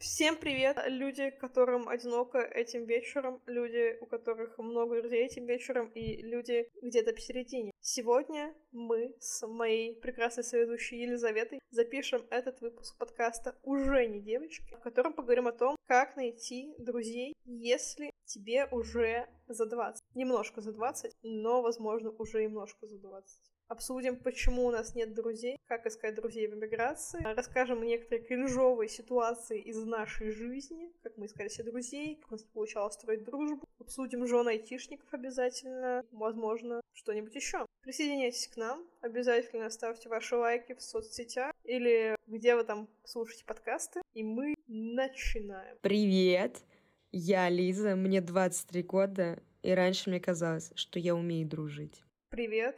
Всем привет, люди, которым одиноко этим вечером, люди, у которых много друзей этим вечером, и люди где-то посередине. Сегодня мы с моей прекрасной соведущей Елизаветой запишем этот выпуск подкаста «Уже не девочки», в котором поговорим о том, как найти друзей, если тебе уже за 20. Немножко за 20, но, возможно, уже немножко за 20. Обсудим, почему у нас нет друзей, как искать друзей в эмиграции. Расскажем некоторые кринжовые ситуации из нашей жизни, как мы искали себе друзей, как у нас не получалось строить дружбу. Обсудим жен айтишников обязательно, возможно, что-нибудь еще. Присоединяйтесь к нам, обязательно ставьте ваши лайки в соцсетях или где вы там слушаете подкасты, и мы начинаем. Привет! Я Лиза, мне 23 года, и раньше мне казалось, что я умею дружить. Привет,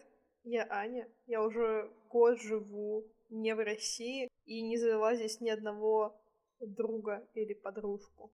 я Аня, я уже год живу не в России и не завела здесь ни одного друга или подружку.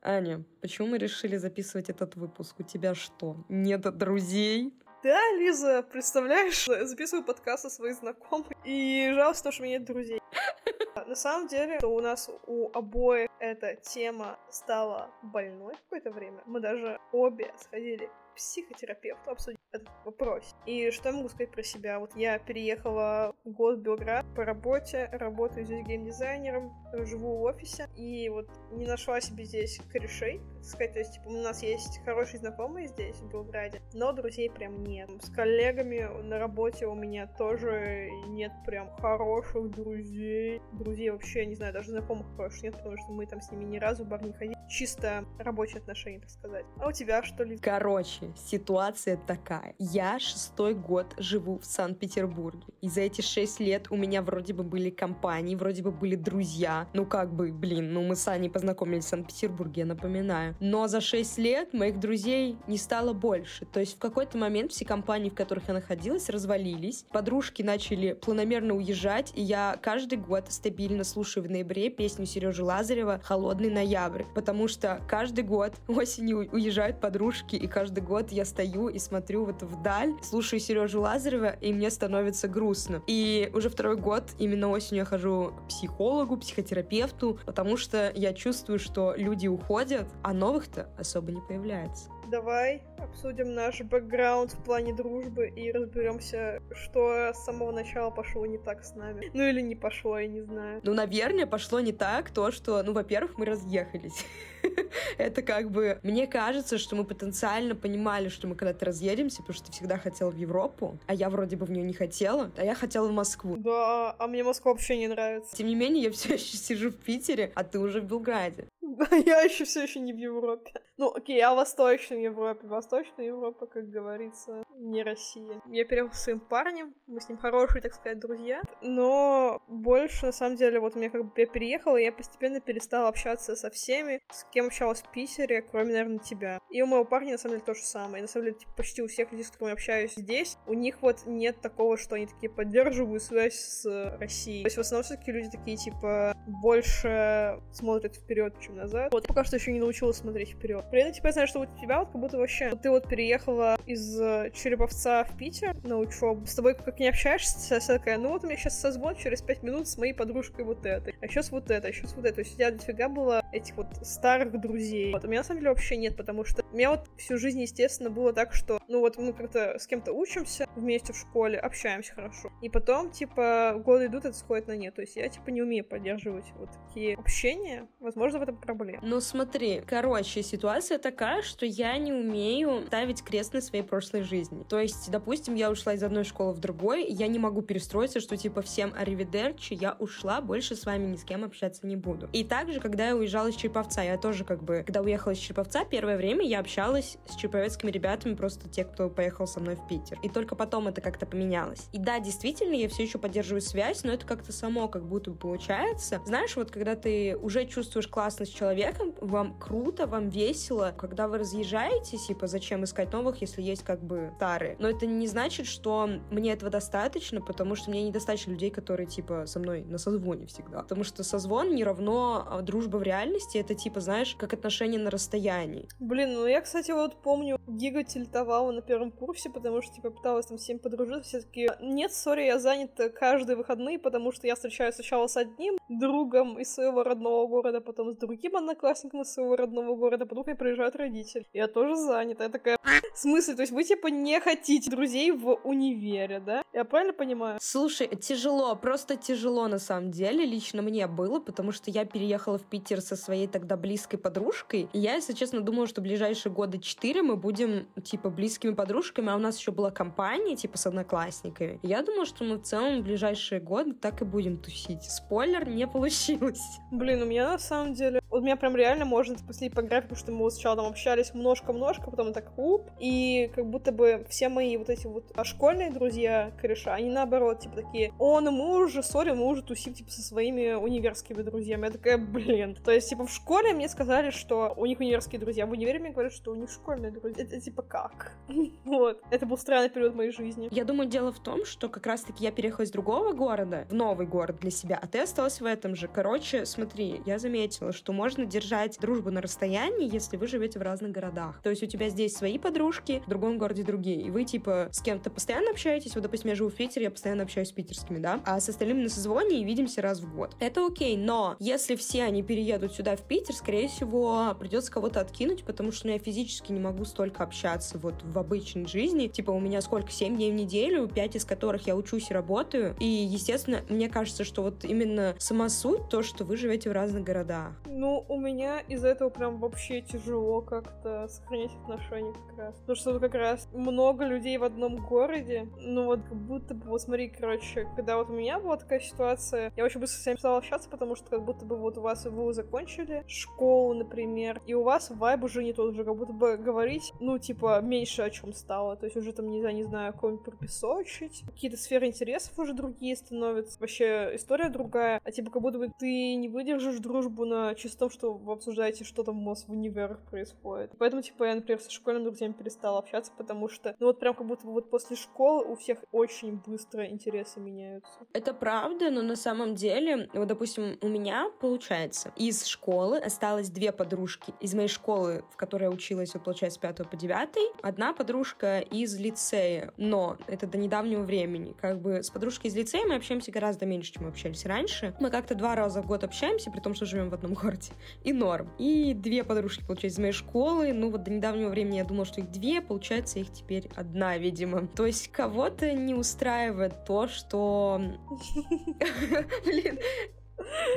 Аня, почему мы решили записывать этот выпуск? У тебя что, нет друзей? Да, Лиза, представляешь, записываю подкаст со своей знакомой, и жалко, что у меня нет друзей. На самом деле, у нас у обоих эта тема стала больной какое-то время. Мы даже обе сходили психотерапевту обсудить этот вопрос. И что я могу сказать про себя? Вот я переехала год в Белград по работе, работаю здесь геймдизайнером, живу в офисе, и вот не нашла себе здесь корешей, так сказать, то есть, типа, у нас есть хорошие знакомые здесь, в Белграде, но друзей прям нет. С коллегами на работе у меня тоже нет прям хороших друзей. Друзей вообще, не знаю, даже знакомых хороших нет, потому что мы там с ними ни разу в бар не ходили. Чисто рабочие отношения, так сказать. А у тебя что ли? Короче, ситуация такая. Я шестой год живу в Санкт-Петербурге. И за эти шесть лет у меня вроде бы были компании, вроде бы были друзья. Ну как бы, блин, ну мы с Аней познакомились в Санкт-Петербурге, я напоминаю. Но за шесть лет моих друзей не стало больше. То есть в какой-то момент все компании, в которых я находилась, развалились. Подружки начали планомерно уезжать, и я каждый год стабильно слушаю в ноябре песню Сережи Лазарева «Холодный ноябрь», потому что каждый год осенью уезжают подружки, и каждый год я стою и смотрю вот вдаль, слушаю Сережу Лазарева, и мне становится грустно. И уже второй год именно осенью я хожу к психологу, психотерапевту, потому что я чувствую, что люди уходят, а новых-то особо не появляется. Давай обсудим наш бэкграунд в плане дружбы и разберемся, что с самого начала пошло не так с нами. Ну или не пошло, я не знаю. Ну, наверное, пошло не так то, что, ну, во-первых, мы разъехались. Это как бы... Мне кажется, что мы потенциально понимали, что мы когда-то разъедемся, потому что ты всегда хотел в Европу, а я вроде бы в нее не хотела, а я хотела в Москву. Да, а мне Москва вообще не нравится. Тем не менее, я все еще сижу в Питере, а ты уже в Белграде. Да, я еще все еще не в Европе. Ну, окей, я в Восточной Европе. Восточная Европа, как говорится, не Россия. Я переехала с своим парнем, мы с ним хорошие, так сказать, друзья. Но больше, на самом деле, вот у меня как бы я переехала, и я постепенно перестала общаться со всеми, с кем общалась в Питере, кроме, наверное, тебя. И у моего парня, на самом деле, то же самое. И, на самом деле, типа, почти у всех людей, с которыми я общаюсь здесь, у них вот нет такого, что они такие поддерживают связь с Россией. То есть, в основном, все-таки люди такие, типа, больше смотрят вперед, чем назад. Вот, пока что еще не научилась смотреть вперед. При этом, типа, я знаю, что у тебя вот как будто вообще... Вот ты вот переехала из Череповца в Питер на учебу. С тобой как не общаешься, вся такая, ну вот у меня сейчас созвон через пять минут с моей подружкой вот этой. А сейчас вот это, а сейчас вот это. То есть у тебя дофига было этих вот старых друзей. Вот у меня на самом деле вообще нет, потому что у меня вот всю жизнь, естественно, было так, что, ну вот мы как-то с кем-то учимся вместе в школе, общаемся хорошо. И потом, типа, годы идут, это сходит на нет. То есть я, типа, не умею поддерживать вот такие общения. Возможно, в этом проблема. Ну смотри, короче, ситуация такая, что я не умею ставить крест на своей прошлой жизни. То есть, допустим, я ушла из одной школы в другой, я не могу перестроиться, что типа всем аривидерчи, я ушла, больше с вами ни с кем общаться не буду. И также, когда я уезжала из Череповца, я тоже как бы, когда уехала из Череповца, первое время я общалась с череповецкими ребятами, просто те, кто поехал со мной в Питер. И только потом это как-то поменялось. И да, действительно, я все еще поддерживаю связь, но это как-то само как будто получается. Знаешь, вот когда ты уже чувствуешь классно с человеком, вам круто, вам весело, когда вы разъезжаетесь, типа, зачем искать новых, если есть как бы старые. Но это не значит, что мне этого достаточно, потому что мне недостаточно людей, которые, типа, со мной на созвоне всегда. Потому что созвон не равно а, дружба в реальности, реальности это типа, знаешь, как отношения на расстоянии. Блин, ну я, кстати, вот помню, Гига тильтовала на первом курсе, потому что, типа, пыталась там всем подружиться, все таки нет, сори, я занята каждые выходные, потому что я встречаюсь сначала с одним другом из своего родного города, потом с другим одноклассником из своего родного города, потом мне приезжают родители. Я тоже занята. Я такая, в смысле? То есть вы, типа, не хотите друзей в универе, да? Я правильно понимаю? Слушай, тяжело, просто тяжело на самом деле. Лично мне было, потому что я переехала в Питер со своей тогда близкой подружкой. И я, если честно, думала, что ближайшие года четыре мы будем, типа, близкими подружками, а у нас еще была компания, типа, с одноклассниками. И я думала, что мы в целом в ближайшие годы так и будем тусить. Спойлер, не получилось. Блин, у меня на самом деле... Вот меня прям реально можно спустить по графику, что мы вот сначала там общались множко-множко, потом так уп, и как будто бы все мои вот эти вот а школьные друзья, кореша, они наоборот, типа такие, о, ну мы уже, сори, мы уже тусим, типа, со своими универскими друзьями. Я такая, блин. То есть, типа, в школе мне сказали, что у них универские друзья, в универе мне говорят, что у них школьные друзья. Это, типа, как? вот. Это был странный период моей жизни. Я думаю, дело в том, что как раз-таки я переехала из другого города в новый город для себя, а ты осталась в этом же. Короче, смотри, я заметила, что можно держать дружбу на расстоянии, если вы живете в разных городах. То есть у тебя здесь свои подружки, в другом городе другие. И вы, типа, с кем-то постоянно общаетесь. Вот, допустим, я живу в Питере, я постоянно общаюсь с питерскими, да? А с остальными на созвоне и видимся раз в год. Это окей, но если все они переедут сюда, в Питер, скорее всего, придется кого-то откинуть, потому что ну, я физически не могу столько общаться вот в обычной жизни. Типа, у меня сколько? 7 дней в неделю, 5 из которых я учусь и работаю. И, естественно, мне кажется, что вот именно сама суть, то, что вы живете в разных городах. Ну, у меня из-за этого прям вообще тяжело как-то сохранять отношения как раз. Потому что вот как раз много людей в одном городе, ну вот как будто бы, вот смотри, короче, когда вот у меня была такая ситуация, я очень быстро с всеми стала общаться, потому что как будто бы вот у вас вы закончили школу, например, и у вас вайб уже не тот, уже как будто бы говорить, ну, типа, меньше о чем стало. То есть уже там, не знаю, не знаю, кого-нибудь пропесочить, какие-то сферы интересов уже другие становятся, вообще история другая, а типа как будто бы ты не выдержишь дружбу на чисто том, что вы обсуждаете, что там у вас в универах происходит. Поэтому, типа, я, например, со школьными друзьями перестала общаться, потому что, ну вот прям как будто бы вот после школы у всех очень быстро интересы меняются. Это правда, но на самом деле, вот, допустим, у меня, получается, из школы осталось две подружки. Из моей школы, в которой я училась, вот, получается, с 5 по 9, одна подружка из лицея, но это до недавнего времени. Как бы с подружкой из лицея мы общаемся гораздо меньше, чем мы общались раньше. Мы как-то два раза в год общаемся, при том, что живем в одном городе. И норм. И две подружки, получается, из моей школы. Ну, вот до недавнего времени я думала, что их две, получается, их теперь одна, видимо. То есть кого-то не устраивает то, что... Блин,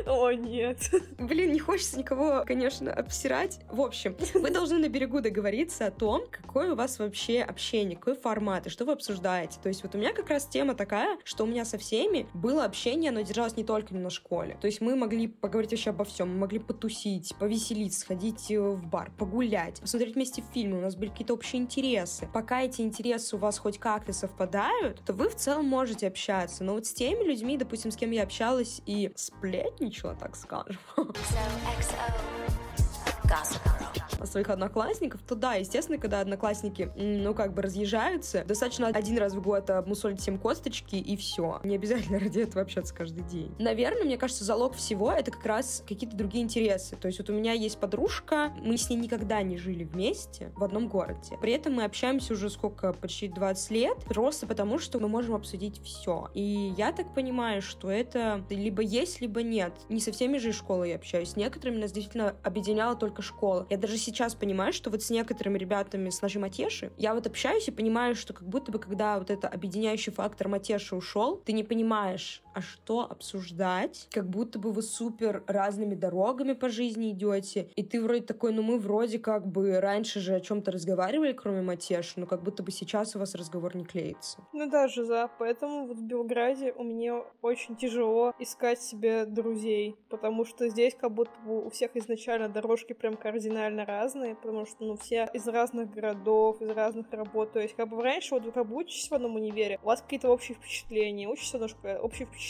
о, нет. Блин, не хочется никого, конечно, обсирать. В общем, вы должны на берегу договориться о том, какое у вас вообще общение, какой формат, и что вы обсуждаете. То есть вот у меня как раз тема такая, что у меня со всеми было общение, но держалось не только на школе. То есть мы могли поговорить вообще обо всем, мы могли потусить, повеселиться, сходить э, в бар, погулять, посмотреть вместе фильмы, у нас были какие-то общие интересы. Пока эти интересы у вас хоть как-то совпадают, то вы в целом можете общаться. Но вот с теми людьми, допустим, с кем я общалась и сплетничала, сплетничала, так скажем. своих одноклассников, то да, естественно, когда одноклассники, ну, как бы разъезжаются, достаточно один раз в год обмусолить всем косточки, и все. Не обязательно ради этого общаться каждый день. Наверное, мне кажется, залог всего — это как раз какие-то другие интересы. То есть вот у меня есть подружка, мы с ней никогда не жили вместе в одном городе. При этом мы общаемся уже сколько, почти 20 лет, просто потому что мы можем обсудить все. И я так понимаю, что это либо есть, либо нет. Не со всеми же из школы я общаюсь. С некоторыми нас действительно объединяла только школа. Я даже сейчас понимаю, что вот с некоторыми ребятами с нашей Матеши я вот общаюсь и понимаю, что как будто бы когда вот это объединяющий фактор Матеши ушел, ты не понимаешь, а что обсуждать, как будто бы вы супер разными дорогами по жизни идете, и ты вроде такой, ну мы вроде как бы раньше же о чем-то разговаривали, кроме Матеши, но как будто бы сейчас у вас разговор не клеится. Ну да, Жиза, поэтому вот в Белграде у меня очень тяжело искать себе друзей, потому что здесь как будто бы у всех изначально дорожки прям кардинально разные, потому что, ну, все из разных городов, из разных работ. То есть, как бы раньше, вот вы как бы учитесь в одном универе, у вас какие-то общие впечатления, в одной школе, общие впечатления,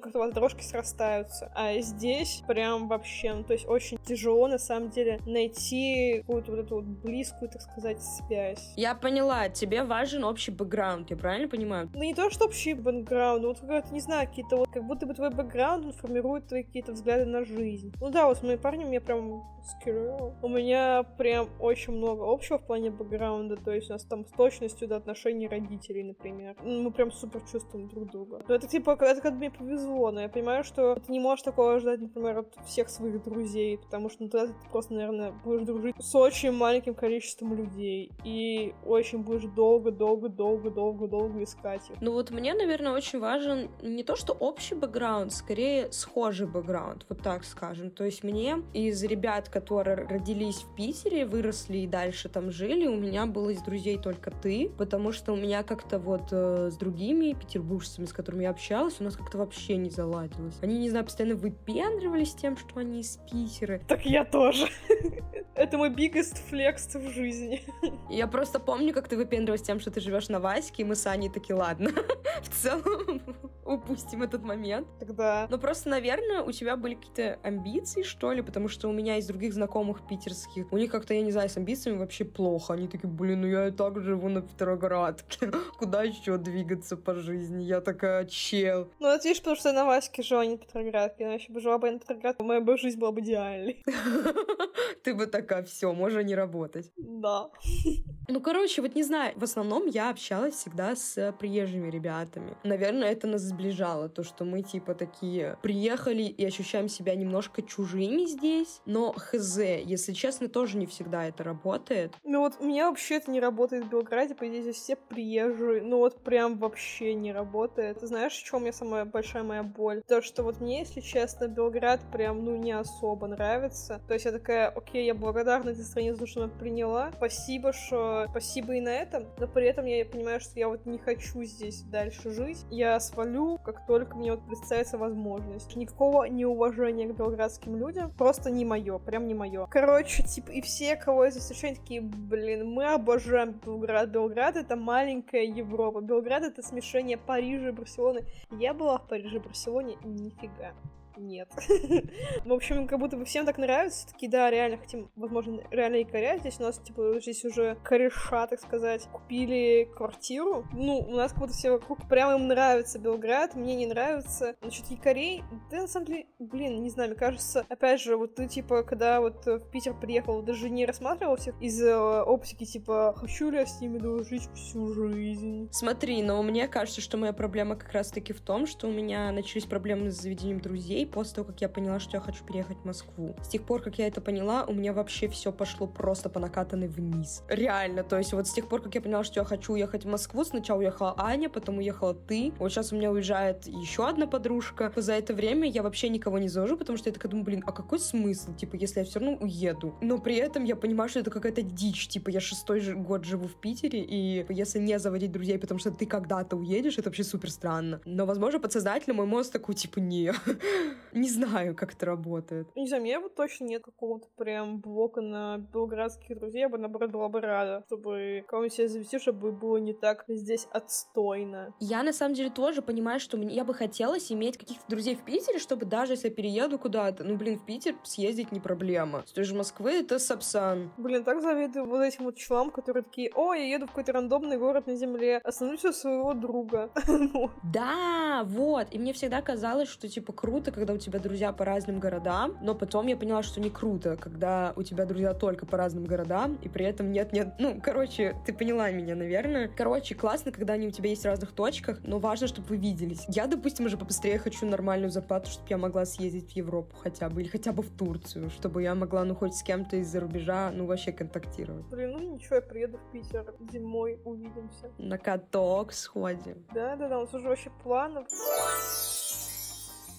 как-то у вас дорожки срастаются. А здесь прям вообще, ну, то есть очень тяжело, на самом деле, найти какую-то вот эту вот близкую, так сказать, связь. Я поняла, тебе важен общий бэкграунд, я правильно понимаю? Ну, не то, что общий бэкграунд, вот как не знаю, какие-то вот, как будто бы твой бэкграунд он формирует твои какие-то взгляды на жизнь. Ну да, вот с моим парнем я прям скирю. У меня прям очень много общего в плане бэкграунда, то есть у нас там с точностью до отношений родителей, например. Ну, мы прям супер чувствуем друг друга. Но это типа, это как мне повезло, но я понимаю, что ты не можешь такого ждать, например, от всех своих друзей, потому что ну, тогда ты просто, наверное, будешь дружить с очень маленьким количеством людей и очень будешь долго-долго-долго-долго-долго искать их. Ну вот мне, наверное, очень важен не то, что общий бэкграунд, скорее схожий бэкграунд, вот так скажем. То есть мне из ребят, которые родились в Питере, выросли и дальше там жили, у меня было из друзей только ты, потому что у меня как-то вот э, с другими петербуржцами, с которыми я общалась, у нас как-то вообще не заладилось. Они, не знаю, постоянно выпендривались тем, что они из Питера. Так я тоже. Это мой biggest flex в жизни. Я просто помню, как ты выпендривалась тем, что ты живешь на Ваське, и мы с Аней такие, ладно, в целом упустим этот момент. Тогда. Но просто, наверное, у тебя были какие-то амбиции, что ли, потому что у меня из других знакомых питерских, у них как-то, я не знаю, с амбициями вообще плохо. Они такие, блин, ну я и так живу на Петроградке. Куда еще двигаться по жизни? Я такая, чел. Ну, это видишь, потому что я на Ваське жила, а не на Петроградке. Иначе бы жила бы я на Петроградке, моя бы жизнь была бы идеальной. Ты бы такая, все, можно не работать. Да. Ну, короче, вот не знаю, в основном я общалась всегда с приезжими ребятами. Наверное, это нас сближало, то, что мы, типа, такие приехали и ощущаем себя немножко чужими здесь, но хз, если честно, тоже не всегда это работает. Ну вот у меня вообще это не работает в Белграде, по идее, здесь все приезжие, ну вот прям вообще не работает. Ты знаешь, в чем у меня самая большая моя боль? То, что вот мне, если честно, Белград прям, ну, не особо нравится. То есть я такая, окей, я благодарна этой стране за то, что она приняла. Спасибо, что спасибо и на этом, но при этом я понимаю, что я вот не хочу здесь дальше жить. Я свалю, как только мне вот представится возможность. Никакого неуважения к белградским людям, просто не мое, прям не мое. Короче, типа, и все, кого я здесь встречаю, такие, блин, мы обожаем Белград. Белград — это маленькая Европа. Белград — это смешение Парижа и Барселоны. Я была в Париже Барселоне, нифига нет. В общем, как будто бы всем так нравится. Такие, да, реально хотим, возможно, реально и коря. Здесь у нас, типа, здесь уже кореша, так сказать, купили квартиру. Ну, у нас как будто все вокруг прямо им нравится Белград, мне не нравится. Насчет якорей, да, на самом деле, блин, не знаю, мне кажется, опять же, вот ты, типа, когда вот в Питер приехал, даже не рассматривал всех из э, оптики, типа, хочу ли я с ними дружить всю жизнь. Смотри, но мне кажется, что моя проблема как раз-таки в том, что у меня начались проблемы с заведением друзей, после того, как я поняла, что я хочу переехать в Москву. С тех пор, как я это поняла, у меня вообще все пошло просто по накатанной вниз. Реально, то есть вот с тех пор, как я поняла, что я хочу уехать в Москву, сначала уехала Аня, потом уехала ты, вот сейчас у меня уезжает еще одна подружка. За это время я вообще никого не завожу, потому что я такая думаю, блин, а какой смысл, типа, если я все равно уеду? Но при этом я понимаю, что это какая-то дичь, типа, я шестой год живу в Питере, и если не заводить друзей, потому что ты когда-то уедешь, это вообще супер странно. Но, возможно, подсознательно мой мозг такой, типа, не, Не знаю, как это работает. Не знаю, мне вот точно нет какого-то прям блока на белградских друзей. Я бы, наоборот, была бы рада, чтобы кого-нибудь себе завести, чтобы было не так здесь отстойно. Я, на самом деле, тоже понимаю, что мне, я бы хотелось иметь каких-то друзей в Питере, чтобы даже если я перееду куда-то, ну, блин, в Питер съездить не проблема. С той же Москвы это Сапсан. Блин, так завидую вот этим вот чувам, которые такие, о, я еду в какой-то рандомный город на земле, остановлюсь у своего друга. Да, вот. И мне всегда казалось, что, типа, круто, когда у тебя друзья по разным городам, но потом я поняла, что не круто, когда у тебя друзья только по разным городам, и при этом нет-нет, ну, короче, ты поняла меня, наверное. Короче, классно, когда они у тебя есть в разных точках, но важно, чтобы вы виделись. Я, допустим, уже побыстрее хочу нормальную зарплату, чтобы я могла съездить в Европу хотя бы, или хотя бы в Турцию, чтобы я могла, ну, хоть с кем-то из-за рубежа, ну, вообще контактировать. Блин, ну ничего, я приеду в Питер зимой, увидимся. На каток сходим. Да-да-да, у нас уже вообще планов.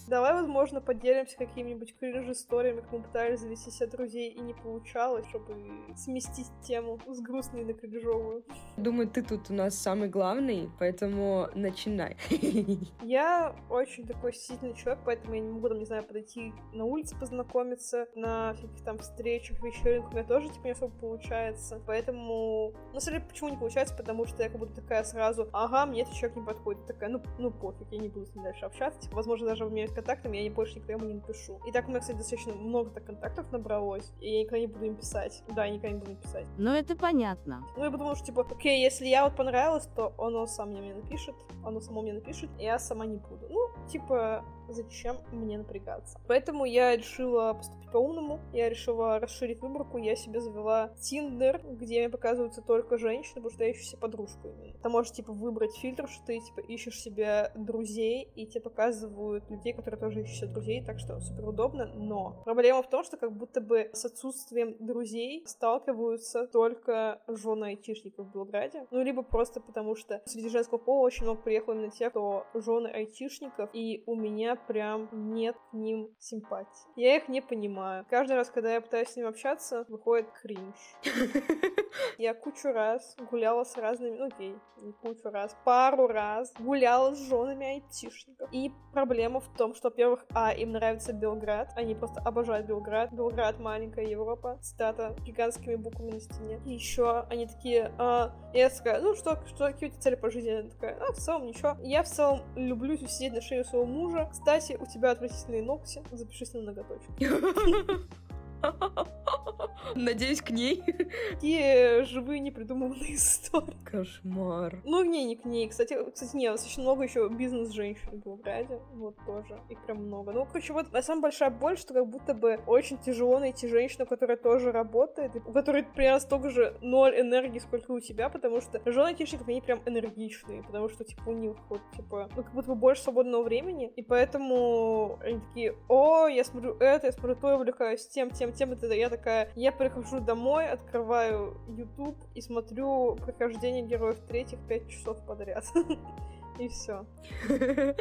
Давай, возможно, поделимся какими-нибудь кринж-историями, как мы пытались завести себе друзей и не получалось, чтобы сместить тему с грустной на кринжовую. Думаю, ты тут у нас самый главный, поэтому начинай. Я очень такой стеснительный человек, поэтому я не могу, там, не знаю, подойти на улице познакомиться, на всяких там встречах, вечеринках, у меня тоже, типа, не особо получается. Поэтому, самом деле, почему не получается? Потому что я как будто такая сразу, ага, мне этот человек не подходит. Такая, ну, ну пофиг, я не буду с ним дальше общаться. Типа, возможно, даже обменять контактами, я больше никогда ему не напишу. И так у меня, кстати, достаточно много так контактов набралось, и я никогда не буду им писать. Да, я никогда не буду им писать. Ну, это понятно. Ну, я подумала, что, типа, окей, если я вот понравилась, то оно сам мне напишет, оно само мне напишет, и я сама не буду. Ну, типа, зачем мне напрягаться? Поэтому я решила поступить по-умному, я решила расширить выборку, я себе завела Тиндер, где мне показываются только женщины, потому что я ищу себе подружку именно. Ты можешь, типа, выбрать фильтр, что ты, типа, ищешь себе друзей, и тебе показывают людей, которые тоже ищут себе друзей, так что супер удобно, но проблема в том, что как будто бы с отсутствием друзей сталкиваются только жены айтишников в Белграде, ну, либо просто потому, что среди женского пола очень много приехало именно тех, кто жены айтишников, у меня прям нет к ним симпатии. Я их не понимаю. Каждый раз, когда я пытаюсь с ним общаться, выходит кринж. Я кучу раз гуляла с разными, ну окей, не кучу раз, пару раз гуляла с женами айтишников. И проблема в том, что, во-первых, а, им нравится Белград, они просто обожают Белград. Белград — маленькая Европа, цитата гигантскими буквами на стене. И еще они такие, а, я такая, ну что, что, какие у тебя цели по жизни? Она такая, а, в целом ничего. Я в целом люблю сидеть на шее своего мужа. Кстати, у тебя отвратительные ногти, запишись на ноготочек. Надеюсь, к ней. Такие живые непридуманные истории. Кошмар. Ну, не, не к ней. Кстати, кстати, нет, достаточно много еще бизнес-женщин в Белграде. Вот тоже. Их прям много. Ну, короче, вот самая большая боль, что как будто бы очень тяжело найти женщину, которая тоже работает, и у которой примерно столько же ноль энергии, сколько у тебя, потому что жены айтишников, они прям энергичные, потому что, типа, у них вот, типа, ну, как будто бы больше свободного времени, и поэтому они такие, о, я смотрю это, я смотрю то, я увлекаюсь тем, тем, тем, и т.д. Я такая, я прихожу домой, открываю YouTube и смотрю прохождение героев третьих пять часов подряд. И все.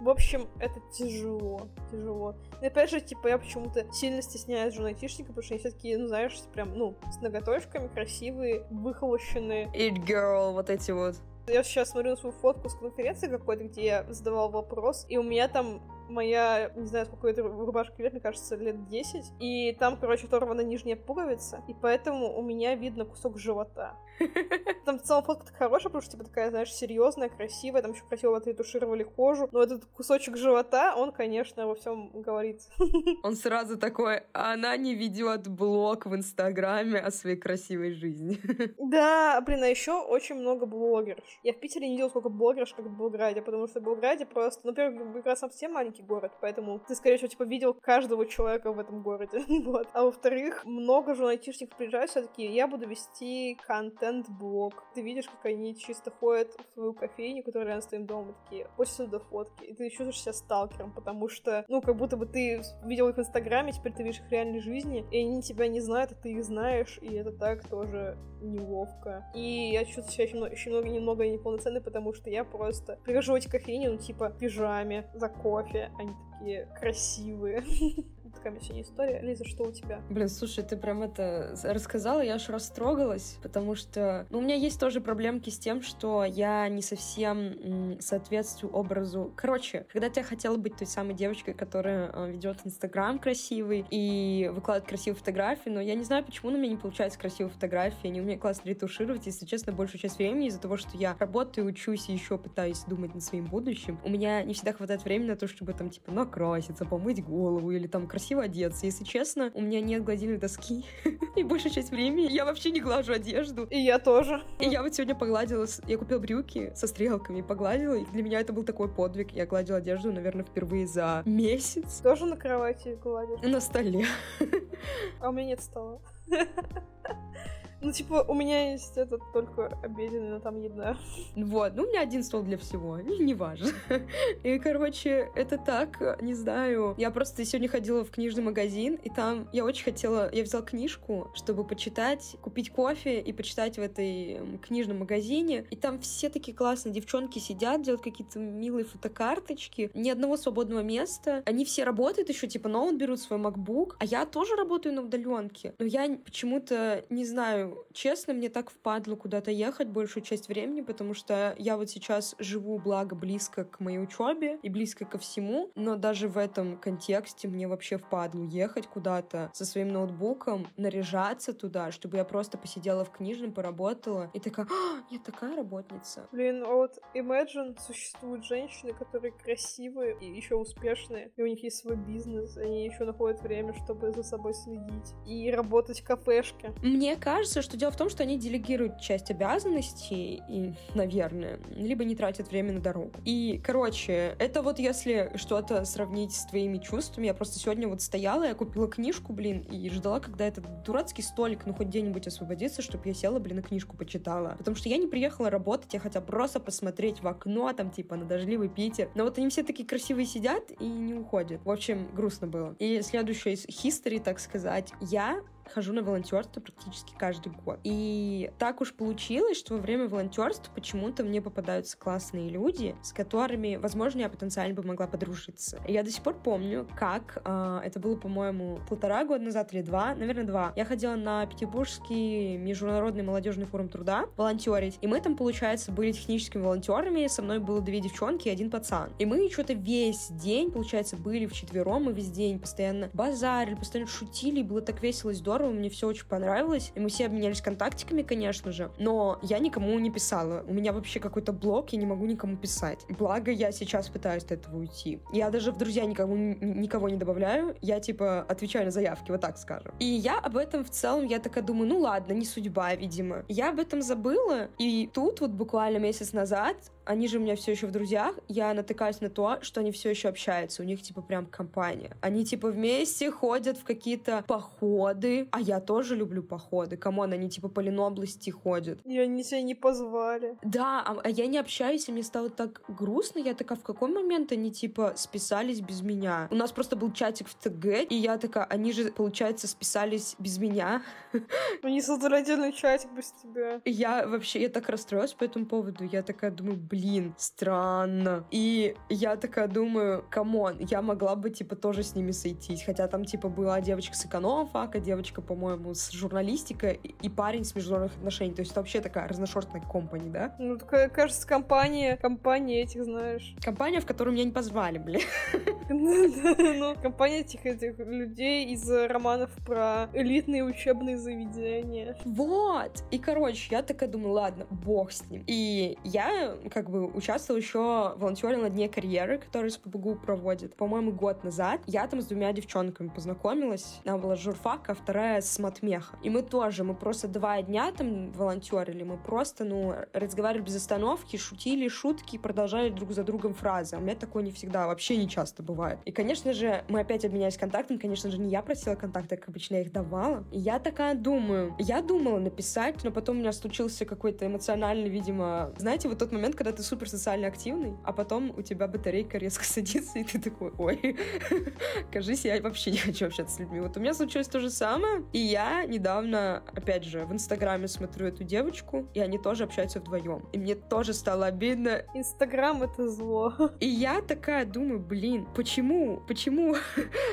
В общем, это тяжело, тяжело. И опять же, типа, я почему-то сильно стесняюсь жен айтишника, потому что они все таки ну, знаешь, прям, ну, с ноготочками, красивые, выхолощенные. It girl, вот эти вот. Я сейчас смотрю на свою фотку с конференции какой-то, где я задавал вопрос, и у меня там моя, не знаю, сколько это рубашка лет, мне кажется, лет 10. И там, короче, оторвана нижняя пуговица, и поэтому у меня видно кусок живота. Там в целом фотка такая хорошая, потому что, типа, такая, знаешь, серьезная, красивая, там еще красиво отретушировали кожу. Но этот кусочек живота, он, конечно, во всем говорит. Он сразу такой, она не ведет блог в Инстаграме о своей красивой жизни. Да, блин, а еще очень много блогерш. Я в Питере не видела сколько блогерш, как в Белграде, потому что в Белграде просто, ну, во-первых, раз совсем маленький город, поэтому ты, скорее всего, типа, видел каждого человека в этом городе. вот. А во-вторых, много же айтишников приезжают все-таки, я буду вести контент контент-блог. Ты видишь, как они чисто ходят в свою кофейню, которая рядом с твоим домом, такие, после сюда фотки. И ты чувствуешь себя сталкером, потому что, ну, как будто бы ты видел их в Инстаграме, теперь ты видишь их в реальной жизни, и они тебя не знают, а ты их знаешь, и это так тоже неловко. И я чувствую себя очень, очень много, немного неполноценной, потому что я просто прихожу в эти кофейни, ну, типа, в пижаме, за кофе, они такие красивые. такая сегодня история. Лиза, что у тебя? Блин, слушай, ты прям это рассказала, я аж растрогалась, потому что ну, у меня есть тоже проблемки с тем, что я не совсем соответствую образу. Короче, когда я хотела быть той самой девочкой, которая э, ведет Инстаграм красивый и выкладывает красивые фотографии, но я не знаю, почему на меня не получаются красивые фотографии, они умеют классно ретушировать, если честно, большую часть времени из-за того, что я работаю, учусь и еще пытаюсь думать над своим будущим, у меня не всегда хватает времени на то, чтобы там, типа, накраситься, помыть голову или там красиво красиво одеться. Если честно, у меня нет гладильной доски. И большая часть времени я вообще не глажу одежду. И я тоже. И я вот сегодня погладила... Я купила брюки со стрелками, погладила. И для меня это был такой подвиг. Я гладила одежду, наверное, впервые за месяц. Тоже на кровати гладишь? На столе. А у меня нет стола. Ну, типа, у меня есть этот только обеденный, но там еда. Вот, ну, у меня один стол для всего, неважно. И, короче, это так, не знаю. Я просто сегодня ходила в книжный магазин, и там я очень хотела... Я взяла книжку, чтобы почитать, купить кофе и почитать в этой книжном магазине. И там все такие классные девчонки сидят, делают какие-то милые фотокарточки. Ни одного свободного места. Они все работают еще, типа, ноут берут свой MacBook. А я тоже работаю на удаленке. Но я почему-то, не знаю, честно, мне так впадло куда-то ехать большую часть времени, потому что я вот сейчас живу, благо, близко к моей учебе и близко ко всему, но даже в этом контексте мне вообще впадло ехать куда-то со своим ноутбуком, наряжаться туда, чтобы я просто посидела в книжном, поработала и такая, а, я такая работница. Блин, а вот Imagine существуют женщины, которые красивые и еще успешные, и у них есть свой бизнес, они еще находят время, чтобы за собой следить и работать в кафешке. Мне кажется, что дело в том, что они делегируют часть обязанностей, и, наверное, либо не тратят время на дорогу. И, короче, это вот если что-то сравнить с твоими чувствами, я просто сегодня вот стояла, я купила книжку, блин, и ждала, когда этот дурацкий столик, ну, хоть где-нибудь освободится, чтобы я села, блин, и книжку почитала. Потому что я не приехала работать, я хотела просто посмотреть в окно, там, типа, на дождливый Питер. Но вот они все такие красивые сидят и не уходят. В общем, грустно было. И следующее из history, так сказать, я хожу на волонтерство практически каждый год. И так уж получилось, что во время волонтерства почему-то мне попадаются классные люди, с которыми, возможно, я потенциально бы могла подружиться. Я до сих пор помню, как э, это было, по-моему, полтора года назад или два, наверное, два. Я ходила на Петербургский международный молодежный форум труда волонтерить, и мы там, получается, были техническими волонтерами, со мной было две девчонки и один пацан. И мы что-то весь день, получается, были вчетвером, мы весь день постоянно базарили, постоянно шутили, и было так весело и здорово, здорово, мне все очень понравилось. И мы все обменялись контактиками, конечно же. Но я никому не писала. У меня вообще какой-то блок, я не могу никому писать. Благо, я сейчас пытаюсь от этого уйти. Я даже в друзья никому, никого не добавляю. Я, типа, отвечаю на заявки, вот так скажем. И я об этом в целом, я такая думаю, ну ладно, не судьба, видимо. Я об этом забыла. И тут вот буквально месяц назад они же у меня все еще в друзьях, я натыкаюсь на то, что они все еще общаются, у них типа прям компания. Они типа вместе ходят в какие-то походы, а я тоже люблю походы. Come on, они типа по Ленобласти ходят. И они тебя не позвали. Да, а, а я не общаюсь, и мне стало так грустно. Я такая, в какой момент они типа списались без меня? У нас просто был чатик в ТГ, и я такая, они же, получается, списались без меня. Они создали отдельный чатик без тебя. Я вообще, я так расстроилась по этому поводу. Я такая думаю, блин, странно. И я такая думаю, come on, я могла бы, типа, тоже с ними сойтись. Хотя там, типа, была девочка с экономфака, девочка, по-моему, с журналистикой и парень с международных отношений. То есть это вообще такая разношерстная компания, да? Ну, такая, кажется, компания, компания этих, знаешь. Компания, в которую меня не позвали, блин. Ну, компания этих, этих людей из романов про элитные учебные заведения. Вот! И, короче, я такая думаю, ладно, бог с ним. И я, как как бы участвовала еще волонтерила на Дне карьеры, который СПБГУ проводит. По-моему, год назад я там с двумя девчонками познакомилась. Она была журфак, а вторая с матмеха. И мы тоже, мы просто два дня там волонтерили, мы просто, ну, разговаривали без остановки, шутили шутки, продолжали друг за другом фразы. А у меня такое не всегда, вообще не часто бывает. И, конечно же, мы опять обменялись контактами. Конечно же, не я просила контакты, как обычно я их давала. И я такая думаю, я думала написать, но потом у меня случился какой-то эмоциональный, видимо, знаете, вот тот момент, когда ты супер социально активный, а потом у тебя батарейка резко садится, и ты такой, ой, кажись, я вообще не хочу общаться с людьми. Вот у меня случилось то же самое, и я недавно, опять же, в Инстаграме смотрю эту девочку, и они тоже общаются вдвоем. И мне тоже стало обидно. Инстаграм — это зло. И я такая думаю, блин, почему? Почему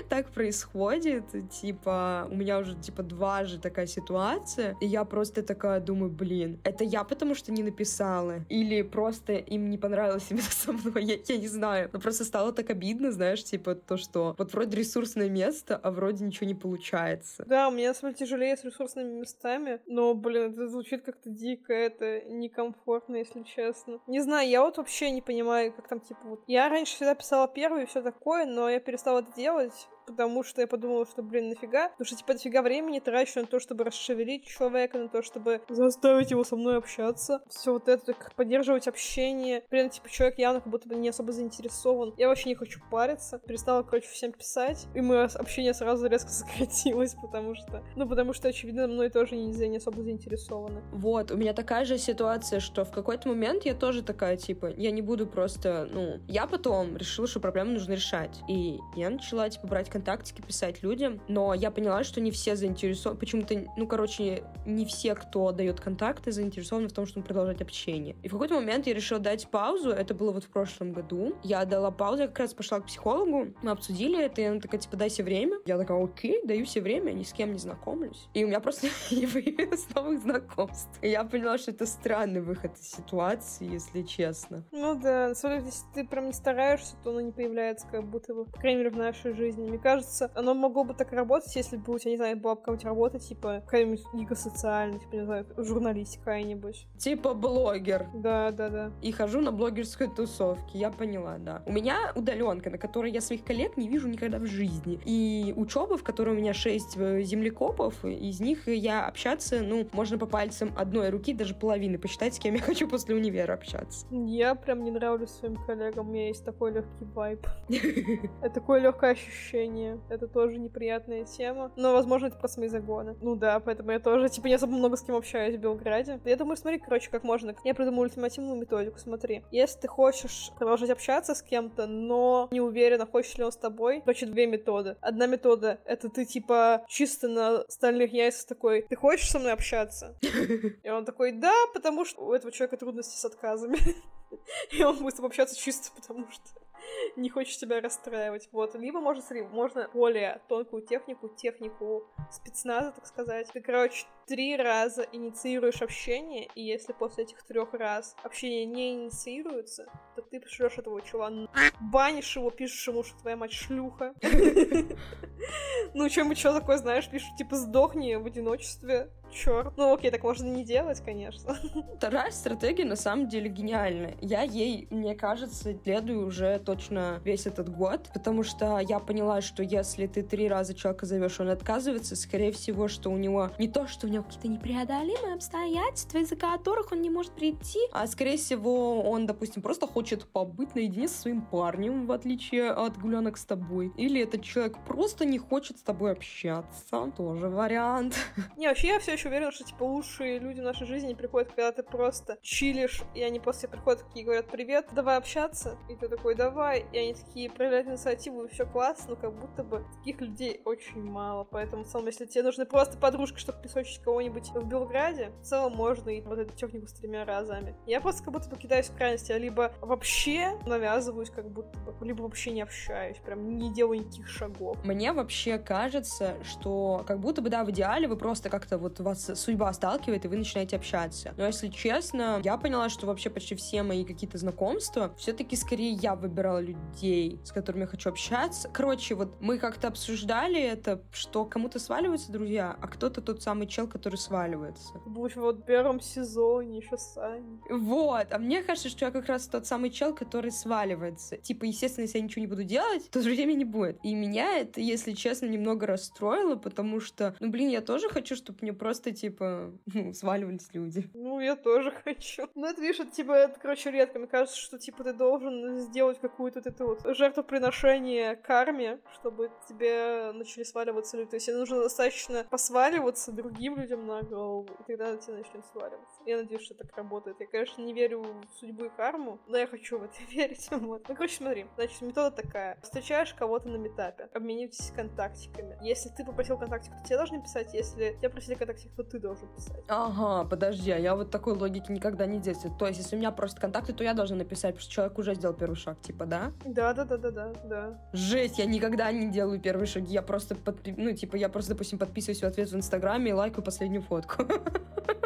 так происходит? Типа, у меня уже, типа, дважды такая ситуация, и я просто такая думаю, блин, это я потому что не написала? Или просто просто им не понравилось именно со мной, я, я не знаю. Но просто стало так обидно, знаешь, типа то, что вот вроде ресурсное место, а вроде ничего не получается. Да, у меня с тяжелее с ресурсными местами, но, блин, это звучит как-то дико, это некомфортно, если честно. Не знаю, я вот вообще не понимаю, как там, типа, вот... Я раньше всегда писала первый и все такое, но я перестала это делать, потому что я подумала, что, блин, нафига? Потому что, типа, дофига времени трачу на то, чтобы расшевелить человека, на то, чтобы заставить его со мной общаться. Все вот это, как поддерживать общение. Блин, типа, человек явно как будто бы не особо заинтересован. Я вообще не хочу париться. Перестала, короче, всем писать. И мое общение сразу резко сократилось, потому что... Ну, потому что, очевидно, мной тоже не, не особо заинтересованы. Вот, у меня такая же ситуация, что в какой-то момент я тоже такая, типа, я не буду просто, ну... Я потом решила, что проблему нужно решать. И я начала, типа, брать контактики, писать людям. Но я поняла, что не все заинтересованы. Почему-то, ну, короче, не все, кто дает контакты, заинтересованы в том, чтобы продолжать общение. И в какой-то момент я решила дать паузу. Это было вот в прошлом году. Я дала паузу, я как раз пошла к психологу. Мы обсудили это, и она такая, типа, дай себе время. Я такая, окей, даю себе время, ни с кем не знакомлюсь. И у меня просто не появилось новых знакомств. И я поняла, что это странный выход из ситуации, если честно. Ну да, смотри, если ты прям не стараешься, то оно не появляется как будто бы, по крайней мере, в нашей жизни. Мне кажется, оно могло бы так работать, если бы у тебя, не знаю, была какая-нибудь работа, типа, какая-нибудь лига социальная, типа, не знаю, журналистика какая-нибудь. Типа блогер. Да, да, да. И хожу на блогерской тусовке, я поняла, да. У меня удаленка, на которой я своих коллег не вижу никогда в жизни. И учеба, в которой у меня шесть э, землекопов, из них я общаться, ну, можно по пальцам одной руки, даже половины посчитать, с кем я хочу после универа общаться. Я прям не нравлюсь своим коллегам, у меня есть такой легкий вайб. Такое легкое ощущение. Это тоже неприятная тема. Но, возможно, это просто мои загоны. Ну да, поэтому я тоже, типа, не особо много с кем общаюсь в Белграде. Я думаю, смотри, короче, как можно. Я придумала ультимативную методику, смотри. Если ты хочешь продолжать общаться с кем-то, но не уверена, хочет ли он с тобой, короче, две методы. Одна метода — это ты, типа, чисто на стальных яйцах такой, ты хочешь со мной общаться? И он такой, да, потому что у этого человека трудности с отказами. И он будет общаться чисто потому, что не хочет тебя расстраивать. Вот. Либо можно, можно более тонкую технику, технику спецназа, так сказать. Ты, короче, три раза инициируешь общение, и если после этих трех раз общение не инициируется, то ты пришлешь этого чела банишь его, пишешь ему, что твоя мать шлюха. Ну, чем-нибудь что такое, знаешь, пишешь, типа, сдохни в одиночестве, черт. Ну, окей, так можно не делать, конечно. Вторая стратегия, на самом деле, гениальная. Я ей, мне кажется, следую уже точно весь этот год, потому что я поняла, что если ты три раза человека зовешь, он отказывается, скорее всего, что у него не то, что у него какие-то непреодолимые обстоятельства, из-за которых он не может прийти, а скорее всего, он, допустим, просто хочет побыть наедине со своим парнем, в отличие от гулянок с тобой. Или этот человек просто не хочет с тобой общаться. Тоже вариант. Не, вообще я все еще уверена, что, типа, лучшие люди в нашей жизни приходят, когда ты просто чилишь, и они после приходят такие говорят, привет, давай общаться. И ты такой, давай. И они такие проявляют инициативу, и все классно, но как будто бы таких людей очень мало. Поэтому, в целом, если тебе нужны просто подружка, чтобы песочить кого-нибудь в Белграде, в целом можно и вот эту технику с тремя разами. Я просто как будто бы кидаюсь в крайности, я либо вообще навязываюсь, как будто бы, либо вообще не общаюсь, прям не делаю никаких шагов. Мне вообще кажется, что как будто бы, да, в идеале вы просто как-то вот вас судьба сталкивает, и вы начинаете общаться. Но если честно, я поняла, что вообще почти все мои какие-то знакомства, все-таки скорее я выбирала людей, с которыми я хочу общаться. Короче, вот мы как-то обсуждали это, что кому-то сваливаются друзья, а кто-то тот самый чел, который сваливается. Будь вот в первом сезоне еще Сани. Вот, а мне кажется, что я как раз тот самый чел, который сваливается. Типа, естественно, если я ничего не буду делать, то друзьями не будет. И меня это, если честно, немного расстроило, потому что, ну, блин, я тоже хочу, чтобы мне просто, типа, ну, сваливались люди. Ну, я тоже хочу. Ну, это, видишь, это, типа, это, короче, редко. Мне кажется, что, типа, ты должен сделать какую-то вот эту вот жертвоприношение карме, чтобы тебе начали сваливаться люди. То есть, тебе нужно достаточно посваливаться другим людям на голову, и тогда тебе начнет сваливаться. Я надеюсь, что так работает. Я, конечно, не верю в судьбу и карму, но я хочу в это верить. Вот. Ну, короче, смотри. Значит, метода такая. Встречаешь кого-то на метапе, обменивайтесь контактиками. Если ты попросил контактик, то тебе должны писать. Если тебя просили контактик, то ты должен писать. Ага, подожди, а я вот такой логики никогда не действую. То есть, если у меня просто контакты, то я должна написать, потому что человек уже сделал первый шаг, типа, да? Да, да, да, да, да, да. Жесть, я никогда не делаю первые шаги. Я просто, подпи... ну, типа, я просто, допустим, подписываюсь в ответ в Инстаграме и лайкаю последнюю фотку.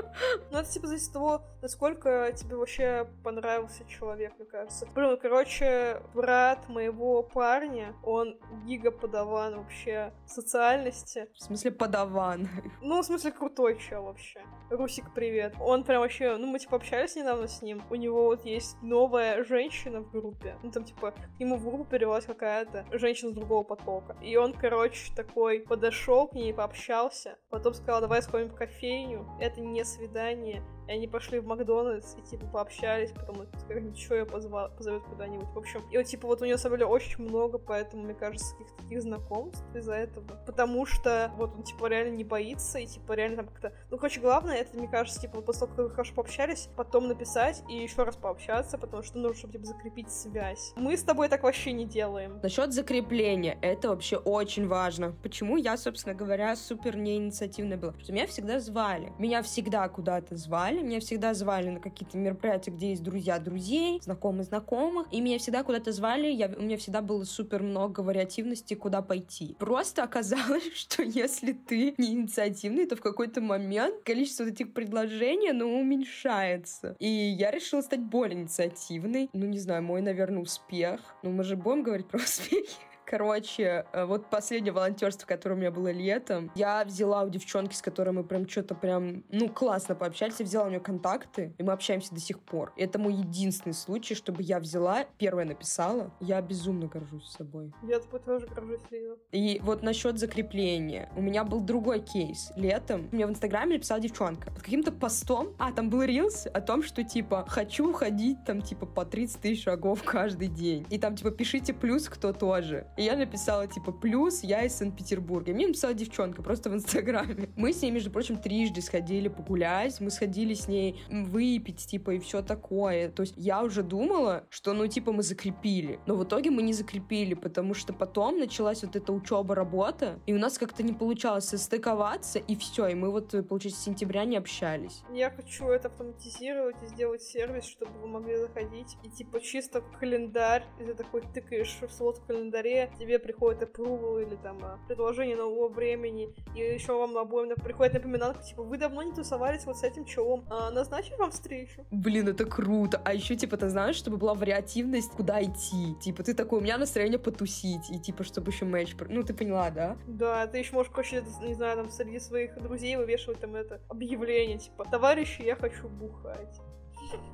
Ну, это, типа, зависит от того, насколько тебе вообще понравился человек, мне кажется. Блин, ну, короче, брат моего парня, он гига-подаван вообще социальности. В смысле подаван? Ну, в смысле крутой чел вообще. Русик, привет. Он прям вообще, ну, мы, типа, общались недавно с ним. У него вот есть новая женщина в группе. Ну, там, типа, к нему в группу перевелась какая-то женщина с другого потока. И он, короче, такой подошел к ней, пообщался. Потом сказал, давай сходим в кофейню. Это не свидание свидание и они пошли в Макдональдс и, типа, пообщались, потом сказали, ничего, я позвал, позовет куда-нибудь. В общем, и типа, вот у нее собрали очень много, поэтому, мне кажется, каких-то таких знакомств из-за этого. Потому что, вот, он, типа, реально не боится, и, типа, реально там как-то... Ну, короче, главное, это, мне кажется, типа, после того, как вы хорошо пообщались, потом написать и еще раз пообщаться, потому что нужно, чтобы, типа, закрепить связь. Мы с тобой так вообще не делаем. Насчет закрепления, это вообще очень важно. Почему я, собственно говоря, супер неинициативная была? Потому что меня всегда звали. Меня всегда куда-то звали, звали, меня всегда звали на какие-то мероприятия, где есть друзья друзей, знакомые знакомых, и меня всегда куда-то звали, я, у меня всегда было супер много вариативности, куда пойти. Просто оказалось, что если ты не инициативный, то в какой-то момент количество вот этих предложений, оно уменьшается. И я решила стать более инициативной. Ну, не знаю, мой, наверное, успех. Ну, мы же будем говорить про успехи. Короче, э, вот последнее волонтерство, которое у меня было летом, я взяла у девчонки, с которой мы прям что-то прям, ну, классно пообщались, я взяла у нее контакты, и мы общаемся до сих пор. Это мой единственный случай, чтобы я взяла, первое написала, я безумно горжусь собой. Я тобой тоже горжусь, Лиза. И вот насчет закрепления. У меня был другой кейс. Летом мне в Инстаграме написала девчонка под каким-то постом, а, там был рилс о том, что, типа, хочу ходить там, типа, по 30 тысяч шагов каждый день. И там, типа, пишите плюс, кто тоже. И я написала, типа, плюс, я из Санкт-Петербурга. Мне написала девчонка просто в Инстаграме. Мы с ней, между прочим, трижды сходили погулять, мы сходили с ней выпить, типа, и все такое. То есть я уже думала, что, ну, типа, мы закрепили. Но в итоге мы не закрепили, потому что потом началась вот эта учеба, работа, и у нас как-то не получалось состыковаться, и все, и мы вот, получается, с сентября не общались. Я хочу это автоматизировать и сделать сервис, чтобы вы могли заходить, и, типа, чисто календарь, и ты такой тыкаешь в слот в календаре, тебе приходит approval или там а, предложение нового времени, и еще вам обоим приходит напоминалка, типа, вы давно не тусовались вот с этим челом, а, назначить вам встречу? Блин, это круто. А еще, типа, ты знаешь, чтобы была вариативность, куда идти. Типа, ты такой, у меня настроение потусить, и типа, чтобы еще матч... Ну, ты поняла, да? Да, ты еще можешь, короче, не знаю, там, среди своих друзей вывешивать там это объявление, типа, товарищи, я хочу бухать.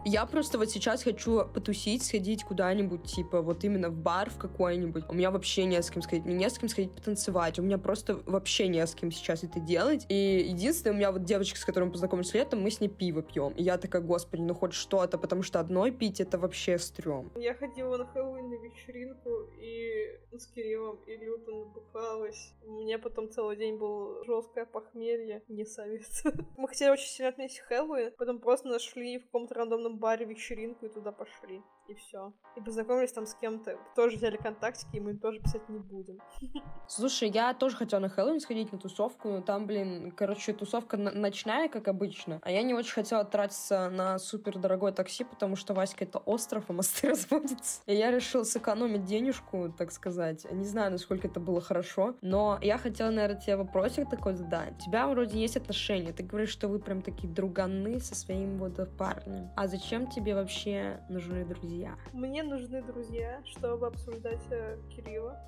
Я просто вот сейчас хочу потусить, сходить куда-нибудь, типа, вот именно в бар в какой-нибудь. У меня вообще не с кем сходить. Мне не с кем сходить потанцевать. У меня просто вообще не с кем сейчас это делать. И единственное, у меня вот девочка, с которой мы познакомились летом, мы с ней пиво пьем. И я такая, господи, ну хоть что-то, потому что одной пить это вообще стрём. Я ходила на Хэллоуин на вечеринку и с Кириллом и люто набухалась. Меня потом целый день был жесткое похмелье, не советую. Мы хотели очень сильно отметить Хэллоуин, потом просто нашли в каком-то рандомном баре вечеринку и туда пошли и все. И познакомились там с кем-то, тоже взяли контактики, и мы тоже писать не будем. Слушай, я тоже хотела на Хэллоуин сходить на тусовку, но там, блин, короче, тусовка ночная, как обычно, а я не очень хотела тратиться на супер дорогое такси, потому что Васька это остров, а мосты разводятся. И я решила сэкономить денежку, так сказать. Не знаю, насколько это было хорошо, но я хотела, наверное, тебе вопросик такой задать. У тебя вроде есть отношения, ты говоришь, что вы прям такие друганы со своим вот парнем. А зачем тебе вообще нужны друзья? Друзья? Мне нужны друзья, чтобы обсуждать э, Кирилла.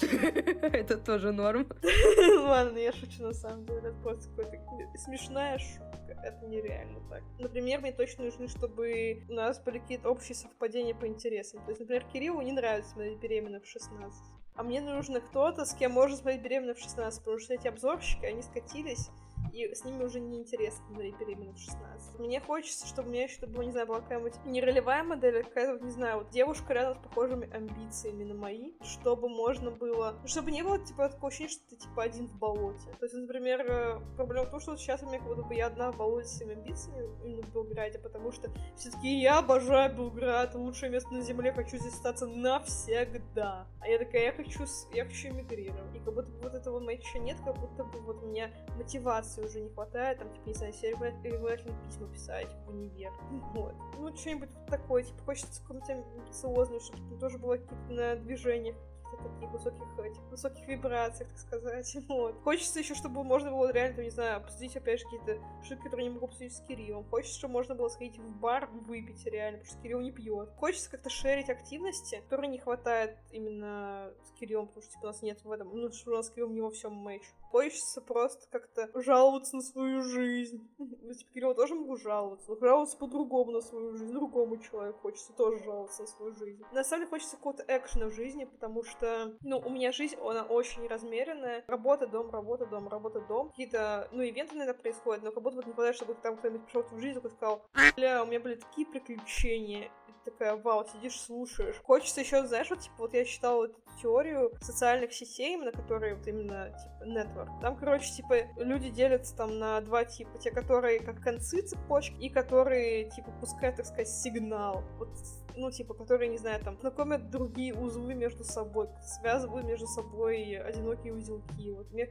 Это тоже норм. Ладно, я шучу на самом деле. Это просто какая-то смешная шутка. Это нереально так. Например, мне точно нужны, чтобы у нас были какие-то общие совпадения по интересам. То есть, например, Кириллу не нравится смотреть беременна в 16. А мне нужно кто-то, с кем можно смотреть беременна в 16, потому что эти обзорщики, они скатились, и с ними уже неинтересно смотреть беременна в 16. Мне хочется, чтобы у меня еще, чтобы, не знаю, была какая-нибудь не ролевая модель, а какая-то, не знаю, вот девушка рядом с похожими амбициями на мои, чтобы можно было... Чтобы не было, типа, такого ощущения, что ты, типа, один в болоте. То есть, например, э, проблема в том, что вот сейчас у меня как будто бы я одна в болоте с своими амбициями именно в Белграде, потому что все-таки я обожаю Белград, лучшее место на земле, хочу здесь остаться навсегда. А я такая, я хочу, я хочу эмигрировать. И как будто бы вот этого матча нет, как будто бы вот у меня мотивация мотивации уже не хватает, там, типа, не знаю, регулярно письма писать в универ. Вот. Ну, что-нибудь такое, типа, хочется какого-то амбициозного, чтобы тоже было какие-то на движениях каких-то таких высоких, этих, высоких вибрациях, так сказать. Вот. Хочется еще, чтобы можно было реально, там, не знаю, обсудить, опять же, какие-то штуки, которые не могу обсудить с Кириллом. Хочется, чтобы можно было сходить в бар, выпить реально, потому что Кирилл не пьет. Хочется как-то шерить активности, которые не хватает именно с Кириллом, потому что типа, у нас нет в этом, ну, что у нас с Кириллом не во всем мэч. Хочется просто как-то жаловаться на свою жизнь. Ну, типа, Кирилл тоже могу жаловаться, но жаловаться по-другому на свою жизнь, другому человеку хочется тоже жаловаться на свою жизнь. На самом деле хочется какого-то экшена в жизни, потому что, ну, у меня жизнь, она очень размеренная. Работа, дом, работа, дом, работа, дом. Какие-то, ну, ивенты иногда происходят, но как будто вот не хватает, чтобы там кто-нибудь пришел в жизнь и сказал, бля, у меня были такие приключения, такая, вау, сидишь, слушаешь. Хочется еще, знаешь, вот, типа, вот я читала эту теорию социальных сетей, именно которые вот именно, типа, network. Там, короче, типа, люди делятся там на два типа. Те, которые как концы цепочки, и которые, типа, пускают, так сказать, сигнал. Вот ну, типа, которые, не знаю, там, знакомят другие узлы между собой, связывают между собой одинокие узелки. Вот мне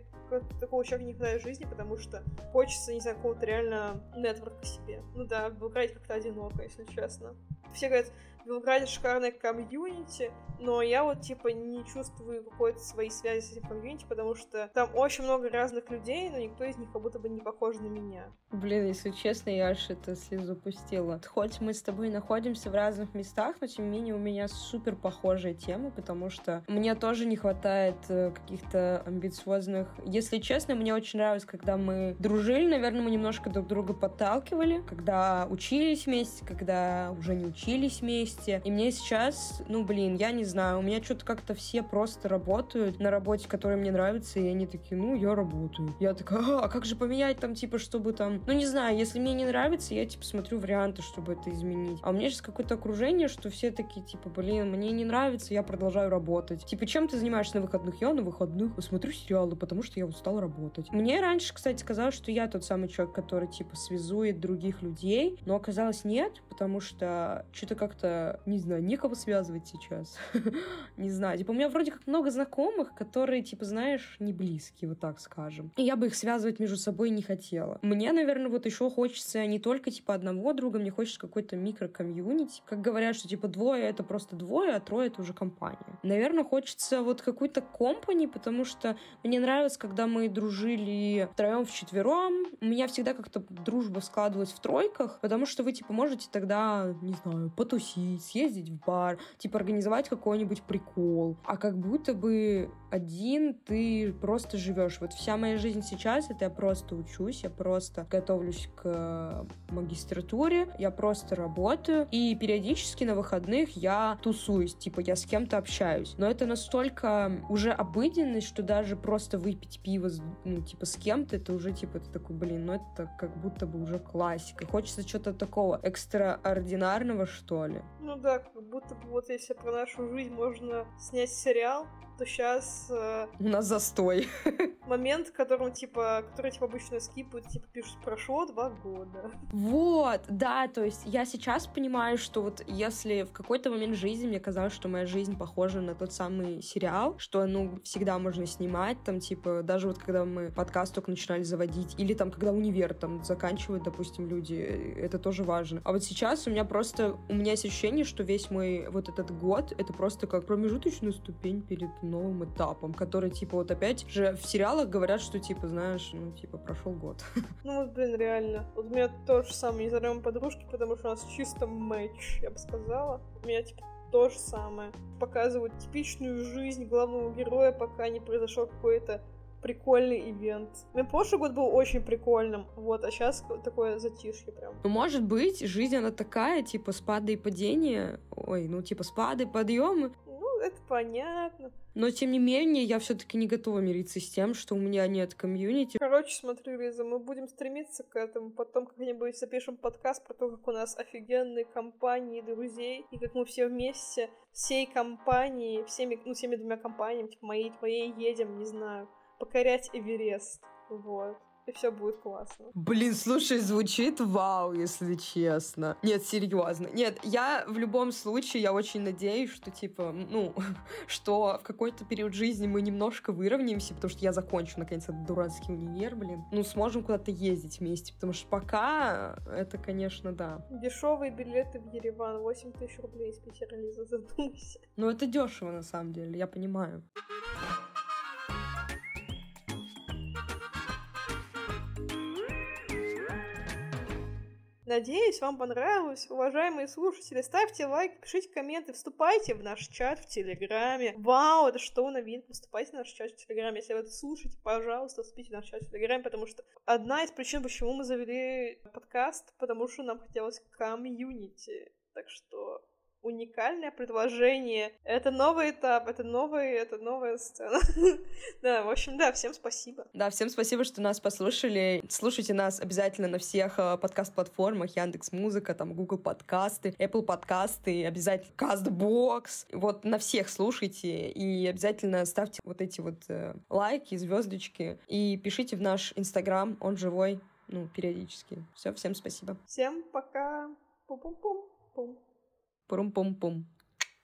такого человека не хватает в жизни, потому что хочется, не знаю, какого-то реально нетворка себе. Ну да, Белграде как-то одиноко, если честно. Все говорят, Белграде шикарная комьюнити, но я вот, типа, не чувствую какой-то своей связи с этим комьюнити, потому что там очень много разных людей, но никто из них как будто бы не похож на меня. Блин, если честно, я аж это слезу пустила. Хоть мы с тобой находимся в разных местах, но тем не менее у меня супер похожая тема, потому что мне тоже не хватает э, каких-то амбициозных... Если честно, мне очень нравилось, когда мы дружили, наверное, мы немножко друг друга подталкивали, когда учились вместе, когда уже не учились вместе. И мне сейчас, ну, блин, я не знаю, у меня что-то как-то все просто работают на работе, которая мне нравится, и они такие, ну, я работаю. Я такая, а, а как же поменять там, типа, чтобы там... Ну, не знаю, если мне не нравится, я, типа, смотрю варианты, чтобы это изменить. А у меня сейчас какое-то окружение, что все такие, типа, блин, мне не нравится, я продолжаю работать. Типа, чем ты занимаешься на выходных? Я на выходных смотрю сериалы, потому что я устал работать. Мне раньше, кстати, казалось, что я тот самый человек, который, типа, связует других людей, но оказалось нет, потому что что-то как-то, не знаю, некого связывать сейчас. не знаю, типа у меня вроде как много знакомых, которые, типа, знаешь, не близкие, вот так скажем. И я бы их связывать между собой не хотела. Мне, наверное, вот еще хочется не только, типа, одного друга, мне хочется какой-то микро-комьюнити. Как говорят, что, типа, двое — это просто двое, а трое — это уже компания. Наверное, хочется вот какой-то компании, потому что мне нравилось, когда мы дружили втроем, вчетвером. У меня всегда как-то дружба складывалась в тройках, потому что вы, типа, можете тогда, не знаю, потусить, съездить в бар, типа, организовать какой-нибудь прикол. А как будто бы один ты просто живешь. Вот вся моя жизнь сейчас, это я просто учусь, я просто готовлюсь к магистратуре, я просто работаю, и периодически на выходных я тусуюсь, типа я с кем-то общаюсь. Но это настолько уже обыденность, что даже просто выпить пиво, ну, типа, с кем-то, это уже, типа, ты такой, блин, ну это как будто бы уже классика. Хочется что-то такого экстраординарного, что ли. Ну да, как будто бы вот если про нашу жизнь можно снять сериал, то сейчас... Э, У нас застой. Момент, которым, типа, который, типа, обычно скипают, типа, пишут, прошло два года. Вот, да, то есть я сейчас понимаю, что вот если в какой-то момент жизни мне казалось, что моя жизнь похожа на тот самый сериал, что, ну, всегда можно снимать, там, типа, даже вот когда мы подкаст только начинали заводить, или там, когда универ там заканчивают, допустим, люди, это тоже важно. А вот сейчас у меня просто, у меня есть ощущение, что весь мой вот этот год, это просто как промежуточная ступень перед новым этапом, который, типа, вот опять же в сериалах говорят, что, типа, знаешь, ну, типа, прошел год. Ну, вот, блин, реально. Вот у меня то же самое, не зовем подружки, потому что у нас чисто матч, я бы сказала. У меня, типа, то же самое. Показывают типичную жизнь главного героя, пока не произошел какой-то прикольный ивент. Мой прошлый год был очень прикольным, вот, а сейчас такое затишье прям. Ну, может быть, жизнь она такая, типа, спады и падения, ой, ну, типа, спады, подъемы, это понятно. Но, тем не менее, я все таки не готова мириться с тем, что у меня нет комьюнити. Короче, смотри, Лиза, мы будем стремиться к этому. Потом как-нибудь запишем подкаст про то, как у нас офигенные компании друзей, и как мы все вместе всей компанией, всеми, ну, всеми двумя компаниями, типа моей, твоей, едем, не знаю, покорять Эверест. Вот. И все будет классно. Блин, слушай, звучит вау, если честно. Нет, серьезно. Нет, я в любом случае, я очень надеюсь, что, типа, ну, что в какой-то период жизни мы немножко выровняемся, потому что я закончу, наконец, этот дурацкий универ, блин. Ну, сможем куда-то ездить вместе, потому что пока это, конечно, да. Дешевые билеты в Ереван, 8 тысяч рублей из Питера, Лиза, задумайся. Ну, это дешево, на самом деле, я понимаю. Надеюсь, вам понравилось. Уважаемые слушатели, ставьте лайки, пишите комменты, вступайте в наш чат в Телеграме. Вау, это что новинка? Вступайте в наш чат в Телеграме. Если вы это слушаете, пожалуйста, вступите в наш чат в Телеграме, потому что одна из причин, почему мы завели подкаст, потому что нам хотелось комьюнити. Так что уникальное предложение. Это новый этап, это новый, это новая сцена. да, в общем, да, всем спасибо. Да, всем спасибо, что нас послушали. Слушайте нас обязательно на всех э, подкаст-платформах, Яндекс Музыка, там Google подкасты, Apple подкасты, обязательно Castbox. Вот на всех слушайте и обязательно ставьте вот эти вот э, лайки, звездочки и пишите в наш Инстаграм, он живой, ну, периодически. Все, всем спасибо. Всем пока. Пум-пум-пум. Пум. Пум-пум-пум.